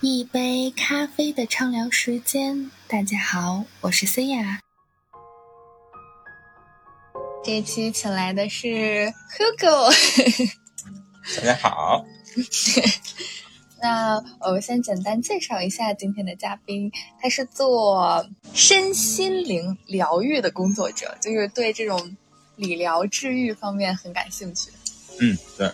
一杯咖啡的畅聊时间，大家好，我是思雅。这一期请来的是 Hugo，大家好。那我先简单介绍一下今天的嘉宾，他是做身心灵疗愈的工作者，就是对这种理疗治愈方面很感兴趣。嗯，对。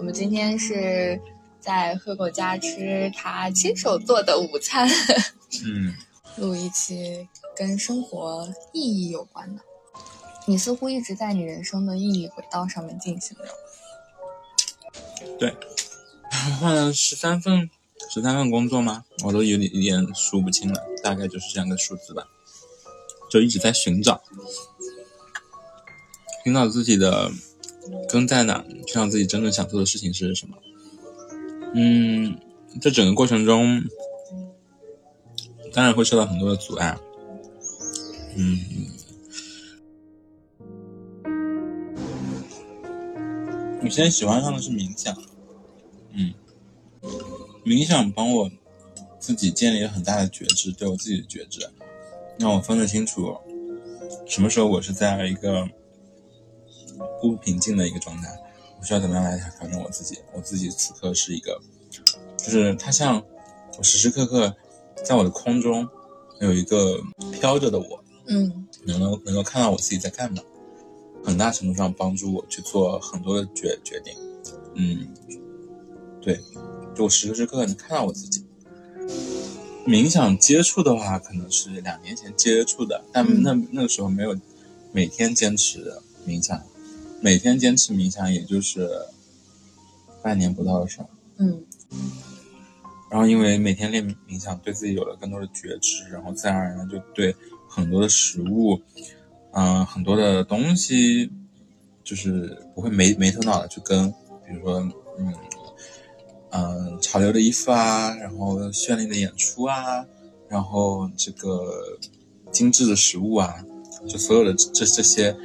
我们今天是在喝狗家吃他亲手做的午餐，嗯，录一期跟生活意义有关的。你似乎一直在你人生的意义轨道上面进行着。对，换了十三份，十三份工作吗？我都有点有点数不清了，大概就是这样的数字吧。就一直在寻找，寻找自己的。根在哪？知道自己真正想做的事情是什么？嗯，在整个过程中，当然会受到很多的阻碍。嗯，我现在喜欢上的是冥想。嗯，冥想帮我自己建立了很大的觉知，对我自己的觉知，让我分得清楚什么时候我是在一个。不平静的一个状态，我需要怎么样来调整我自己？我自己此刻是一个，就是它像我时时刻刻在我的空中有一个飘着的我，嗯，能够能够看到我自己在干嘛，很大程度上帮助我去做很多的决决定，嗯，对，就我时时刻刻能看到我自己。冥想接触的话，可能是两年前接触的，但那那个时候没有每天坚持冥想。每天坚持冥想，也就是半年不到的事儿。嗯。然后，因为每天练冥想，对自己有了更多的觉知，然后自然而然就对很多的食物，嗯，很多的东西，就是不会没没头脑的去跟，比如说，嗯，嗯，潮流的衣服啊，然后绚丽的演出啊，然后这个精致的食物啊，就所有的这这些。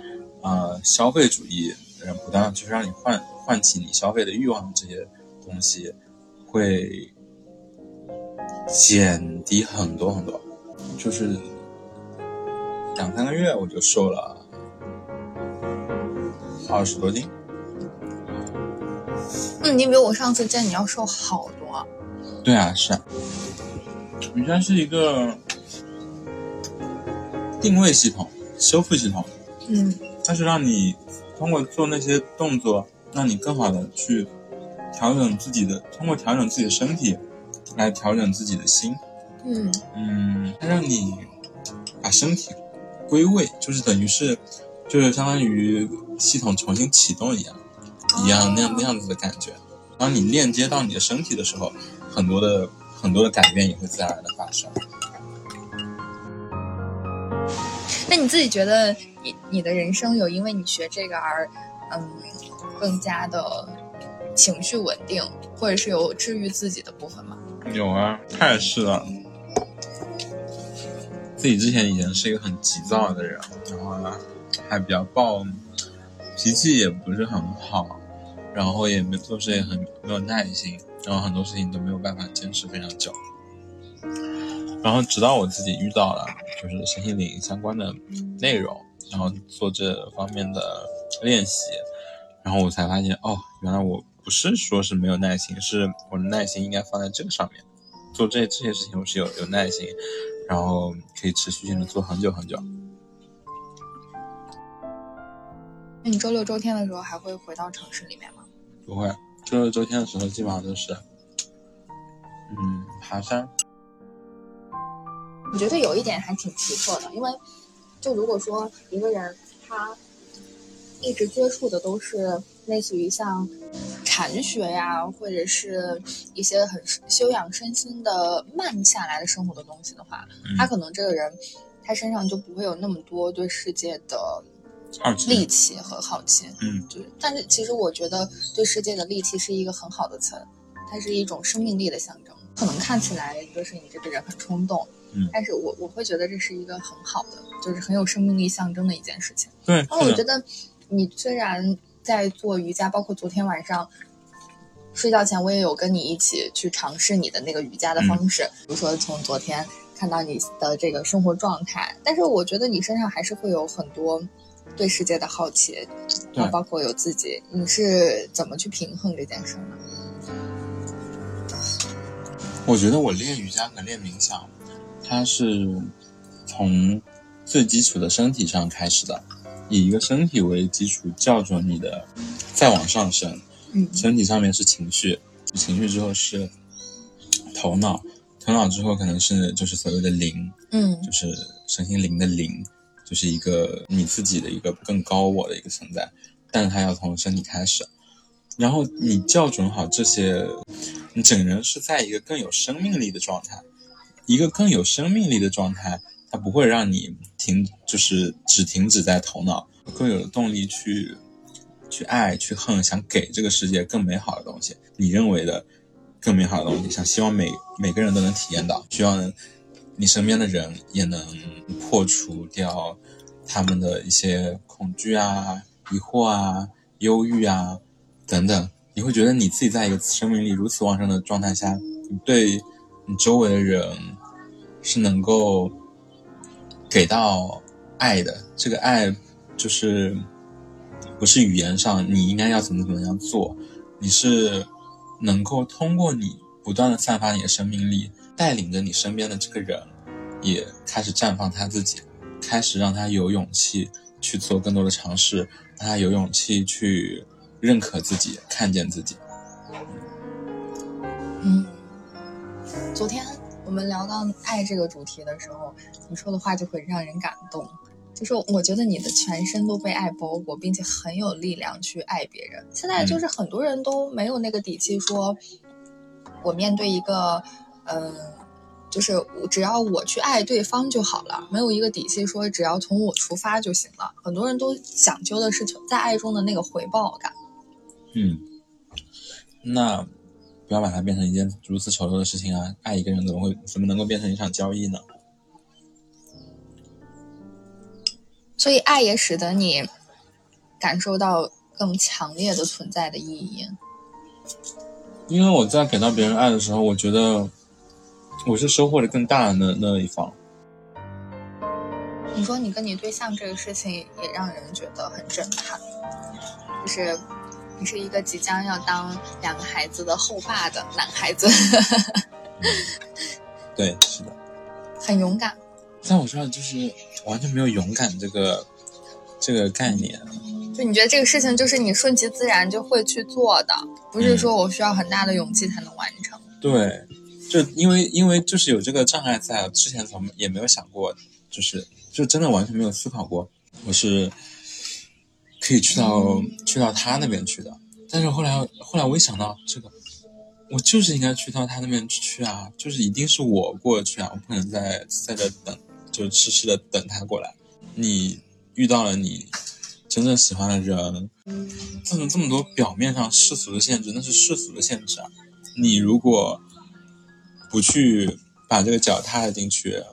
呃，消费主义人不断就是让你唤唤起你消费的欲望，这些东西会减低很多很多。就是两三个月我就瘦了二十多斤。嗯，你比我上次见你要瘦好多。对啊，是啊。瑜伽是一个定位系统、修复系统。嗯。它是让你通过做那些动作，让你更好的去调整自己的，通过调整自己的身体来调整自己的心。嗯嗯，它让你把身体归位，就是等于是，就是相当于系统重新启动一样，一样那样那样子的感觉。当你链接到你的身体的时候，很多的很多的改变也会自然而然的发生。那你自己觉得？你你的人生有因为你学这个而，嗯，更加的情绪稳定，或者是有治愈自己的部分吗？有啊，太是了。自己之前以前是一个很急躁的人，然后呢还比较暴，脾气也不是很好，然后也没做事也很没有耐心，然后很多事情都没有办法坚持非常久。然后直到我自己遇到了就是身心灵相关的内容。然后做这方面的练习，然后我才发现，哦，原来我不是说是没有耐心，是我的耐心应该放在这个上面。做这这些事情，我是有有耐心，然后可以持续性的做很久很久。那你周六周天的时候还会回到城市里面吗？不会，周六周天的时候基本上都是，嗯，爬山。我觉得有一点还挺奇特的，因为。就如果说一个人他一直接触的都是类似于像禅学呀，或者是一些很修养身心的慢下来的生活的东西的话，他可能这个人他身上就不会有那么多对世界的戾气和好奇。嗯，对。但是其实我觉得对世界的戾气是一个很好的词，它是一种生命力的象征。可能看起来就是你这个人很冲动。但是我我会觉得这是一个很好的，就是很有生命力象征的一件事情。对。然后我觉得，你虽然在做瑜伽，包括昨天晚上，睡觉前我也有跟你一起去尝试你的那个瑜伽的方式，比如说从昨天看到你的这个生活状态，但是我觉得你身上还是会有很多对世界的好奇，对包括有自己，你是怎么去平衡这件事呢？我觉得我练瑜伽和练冥想，它是从最基础的身体上开始的，以一个身体为基础校准你的，再往上升。嗯身体上面是情绪，情绪之后是头脑，头脑之后可能是就是所谓的灵，嗯就是身心灵的灵，就是一个你自己的一个更高我的一个存在，但是它要从身体开始，然后你校准好这些，你整个人是在一个更有生命力的状态，一个更有生命力的状态，它不会让你停，就是只停止在头脑，更有动力去去爱、去恨，想给这个世界更美好的东西，你认为的更美好的东西，想希望每每个人都能体验到，希望你身边的人也能破除掉他们的一些恐惧啊、疑惑啊、忧郁啊等等。你会觉得你自己在一个生命力如此旺盛的状态下，你对你周围的人是能够给到爱的。这个爱就是不是语言上你应该要怎么怎么样做，你是能够通过你不断的散发你的生命力，带领着你身边的这个人也开始绽放他自己，开始让他有勇气去做更多的尝试，让他有勇气去认可自己，看见自己。嗯，昨天我们聊到爱这个主题的时候，你说的话就会让人感动。就是我觉得你的全身都被爱包裹，并且很有力量去爱别人。现在就是很多人都没有那个底气说，我面对一个，嗯、就是只要我去爱对方就好了，没有一个底气说只要从我出发就行了。很多人都讲究的是在爱中的那个回报感。嗯，那不要把它变成一件如此丑陋的事情啊！爱一个人怎么会怎么能够变成一场交易呢？所以爱也使得你感受到更强烈的存在的意义。因为我在给到别人爱的时候，我觉得我是收获的更大的那那一方。你说你跟你对象这个事情也让人觉得很震撼，就是你是一个即将要当两个孩子的后爸的男孩子，对，是的，很勇敢。在我这儿就是完全没有勇敢这个这个概念。就你觉得这个事情就是你顺其自然就会去做的，不是说我需要很大的勇气才能完成。对，就因为因为就是有这个障碍在，之前从也没有想过，就是就真的完全没有思考过，我是可以去到去到他那边去的。但是后来后来我一想到这个，我就是应该去到他那边去啊，就是一定是我过去啊，我不可能在在这等，就痴痴的等他过来。你遇到了你真正喜欢的人，这么这么多表面上世俗的限制，那是世俗的限制啊。你如果不去把这个脚踏进去，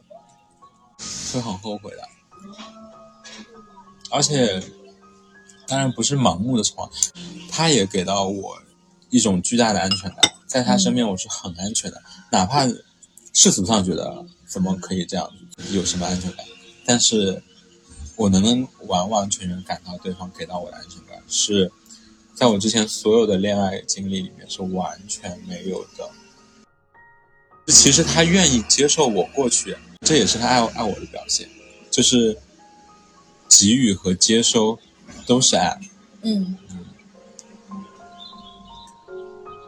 会很后悔的。而且，当然不是盲目的闯，他也给到我一种巨大的安全感，在他身边我是很安全的，哪怕世俗上觉得怎么可以这样，有什么安全感，但是我能完完全全感到对方给到我的安全感是。在我之前所有的恋爱经历里面是完全没有的。其实他愿意接受我过去，这也是他爱爱我的表现，就是给予和接收都是爱。嗯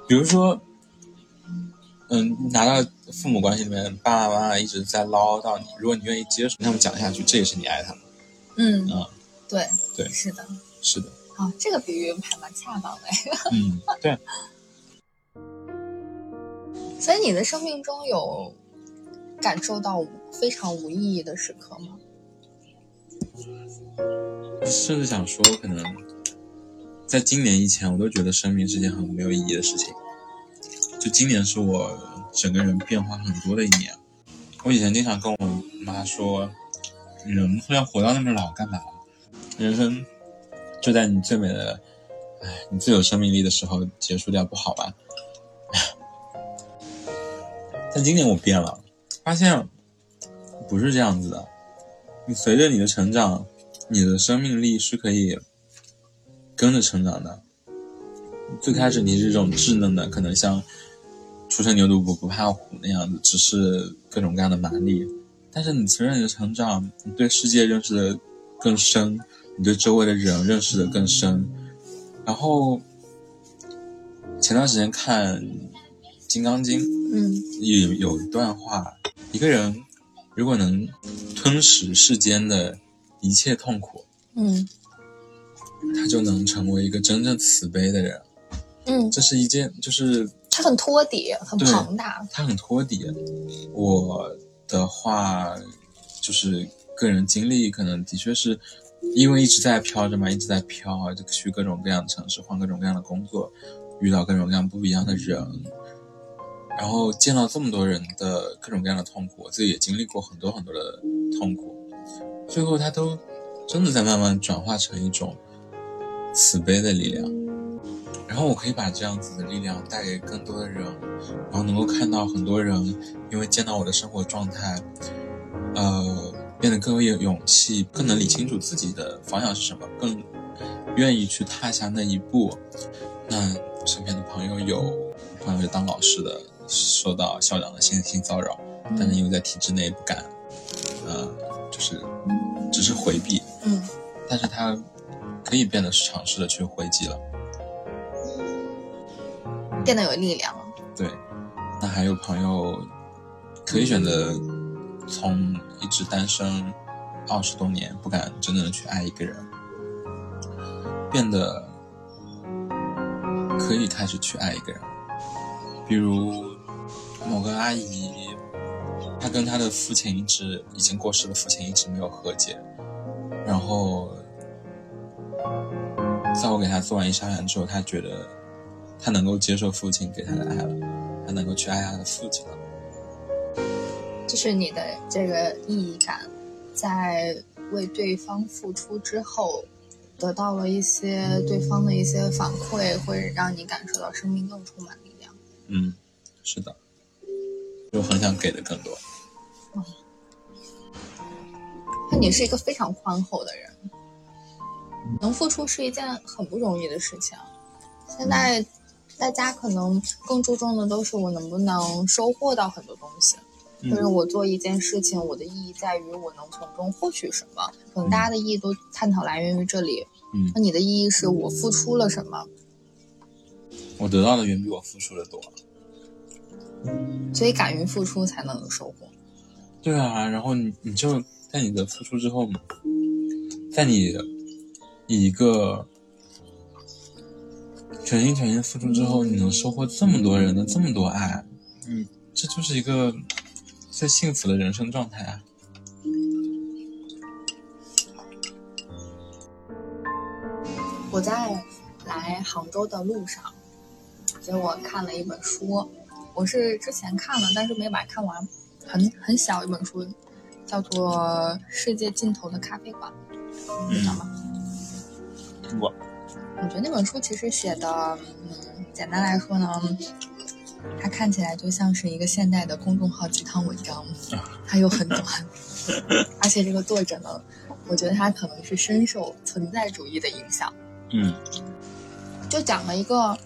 比如说，嗯，拿到父母关系里面，爸爸妈妈一直在唠叨你，如果你愿意接受，他们讲下去，这也是你爱他们。嗯嗯，对对是的。是的，啊，这个比喻还蛮恰当的。嗯，对。所以你的生命中有感受到非常无意义的时刻吗？甚至想说，可能在今年以前，我都觉得生命是件很没有意义的事情。就今年是我整个人变化很多的一年。我以前经常跟我妈说，人要活到那么老干嘛？人生就在你最美的，哎，你最有生命力的时候结束掉，不好吗？但今年我变了，发现不是这样子的。你随着你的成长，你的生命力是可以跟着成长的。最开始你是这种稚嫩的，可能像初生牛犊不不怕虎那样子，只是各种各样的蛮力。但是你随着你的成长，你对世界认识的更深，你对周围的人认识的更深。然后前段时间看《金刚经》，嗯有有一段话，一个人如果能吞噬世间的一切痛苦，嗯他就能成为一个真正慈悲的人。嗯，这是一件，就是他很托底，很庞大。他很托底。我的话，就是个人经历，可能的确是因为一直在飘着嘛，一直在飘啊，就去各种各样的城市，换各种各样的工作，遇到各种各样不一样的人，然后见到这么多人的各种各样的痛苦，我自己也经历过很多很多的痛苦，最后他都真的在慢慢转化成一种慈悲的力量。然后我可以把这样子的力量带给更多的人，然后能够看到很多人因为见到我的生活状态，呃，变得更有勇气，更能理清楚自己的方向是什么，更愿意去踏下那一步。那身边的朋友有朋友是当老师的，受到校长的性性骚扰，但是因为在体制内不敢，呃，就是只是回避，嗯但是他可以变得尝试的去回击了。变得有力量了。对，那还有朋友可以选择从一直单身二十多年，不敢真正的去爱一个人，变得可以开始去爱一个人。比如某个阿姨，她跟他的父亲一直已经过世的父亲一直没有和解，然后在我给他做完一沙盘之后，他觉得。他能够接受父亲给他的爱了，他能够去爱他的父亲了。就是你的这个意义感，在为对方付出之后，得到了一些对方的一些反馈，会让你感受到生命更充满力量。嗯，是的，就很想给的更多。那你是一个非常宽厚的人，能付出是一件很不容易的事情。现在。大家可能更注重的都是我能不能收获到很多东西，就是我做一件事情，我的意义在于我能从中获取什么。可能大家的意义都探讨来源于这里。嗯，那你的意义是我付出了什么？我得到的远比我付出的多。所以敢于付出才能有收获。对啊，然后你你就在你的付出之后嘛，在你以一个。全心全意付出之后，你能收获这么多人的这么多爱，嗯这就是一个最幸福的人生状态啊！我在来杭州的路上，结果看了一本书，我是之前看了，但是没把它看完，很很小一本书，叫做《世界尽头的咖啡馆》，你知道吗？我。我觉得那本书其实写的，嗯，简单来说呢，它看起来就像是一个现代的公众号鸡汤文章，它又很短，而且这个作者呢，我觉得他可能是深受存在主义的影响。嗯，就讲了一个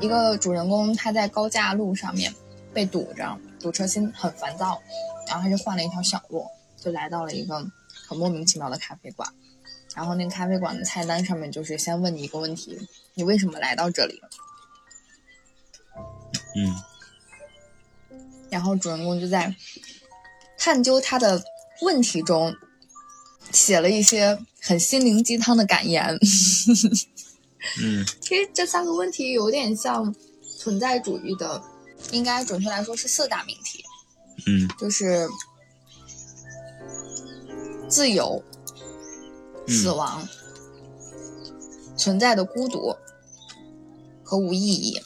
一个主人公，他在高架路上面被堵着，堵车心很烦躁，然后他就换了一条小路，就来到了一个很莫名其妙的咖啡馆。然后那个咖啡馆的菜单上面就是先问你一个问题：你为什么来到这里？嗯。然后主人公就在探究他的问题中，写了一些很心灵鸡汤的感言。嗯。其实这三个问题有点像存在主义的，应该准确来说是四大命题。嗯。就是自由。死亡、存在的孤独和无意义。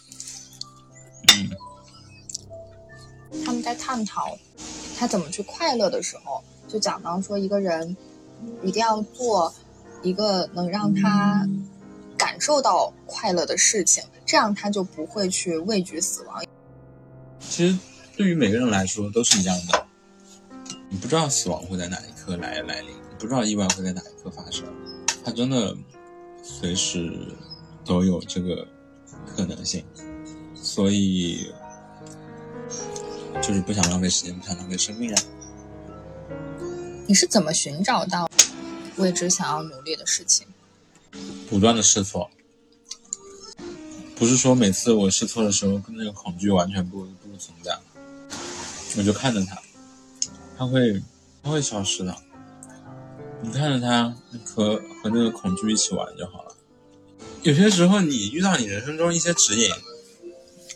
嗯，他们在探讨他怎么去快乐的时候，就讲到说，一个人一定要做一个能让他感受到快乐的事情，这样他就不会去畏惧死亡。其实对于每个人来说都是一样的。你不知道死亡会在哪一刻来来临，你不知道意外会在哪一刻发生，它真的随时都有这个可能性。所以就是不想浪费时间，不想浪费生命啊。你是怎么寻找到为之想要努力的事情？不断的试错，不是说每次我试错的时候跟，那个恐惧完全不不存在，我就看着它，它会它会消失的。你看着它和和那个恐惧一起玩就好了。有些时候你遇到你人生中一些指引，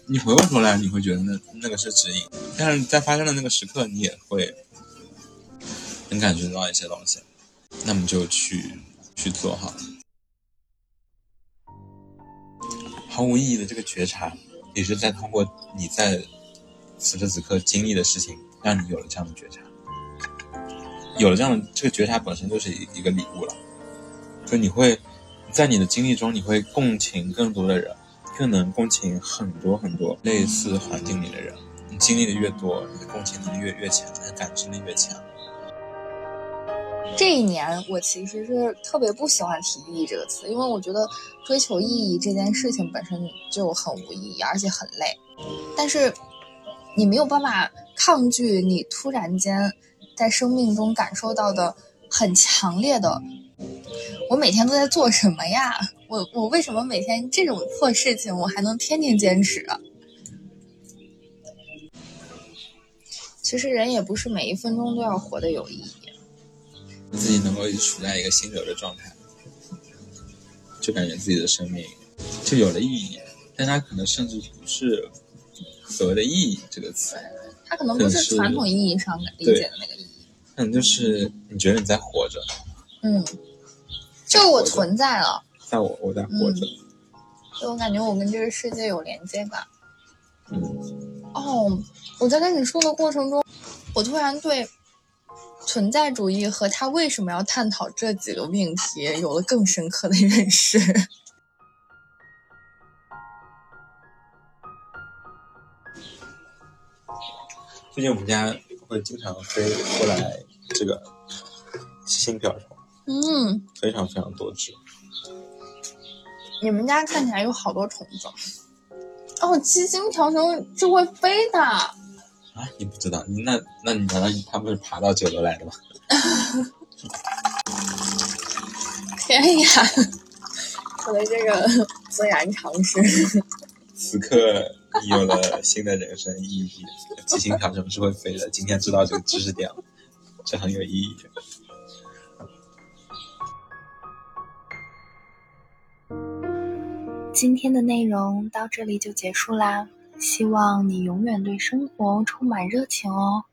你回过头来你会觉得那那个是指引，但是在发生的那个时刻，你也会能感觉到一些东西，那么就去去做好。毫无意义的这个觉察，也是在通过你在此时此刻经历的事情，让你有了这样的觉察。有了这样的这个觉察，本身就是一一个礼物了。就你会在你的经历中，你会共情更多的人，更能共情很多很多类似环境里的人。你经历的越多，你的共情能力越越强，你的感知力越强。这一年，我其实是特别不喜欢提意义这个词，因为我觉得追求意义这件事情本身就很无意义，而且很累。但是，你没有办法抗拒你突然间在生命中感受到的很强烈的，我每天都在做什么呀？我我为什么每天这种破事情我还能天天坚持啊？其实人也不是每一分钟都要活得有意义。自己能够处在一个心流的状态，就感觉自己的生命就有了意义，但它可能甚至不是所谓的意义这个词，它可能不是传统意义上理解的那个意义，可能就是你觉得你在活着，嗯，就我存在了，在我我在活着，就我感觉我跟这个世界有连接感，嗯，哦，我在跟你说的过程中，我突然对。存在主义和他为什么要探讨这几个命题，有了更深刻的认识。最近我们家会经常飞过来这个七星瓢虫，嗯，非常非常多只。你们家看起来有好多虫子。哦，七星瓢虫是会飞的。啊，你不知道？你那那你难道他们是爬到九楼来的吗？天呀！我的这个自然常识，此刻有了新的人生意义。七星瓢虫是会飞的，今天知道这个知识点了，这很有意义。今天的内容到这里就结束啦。希望你永远对生活充满热情哦。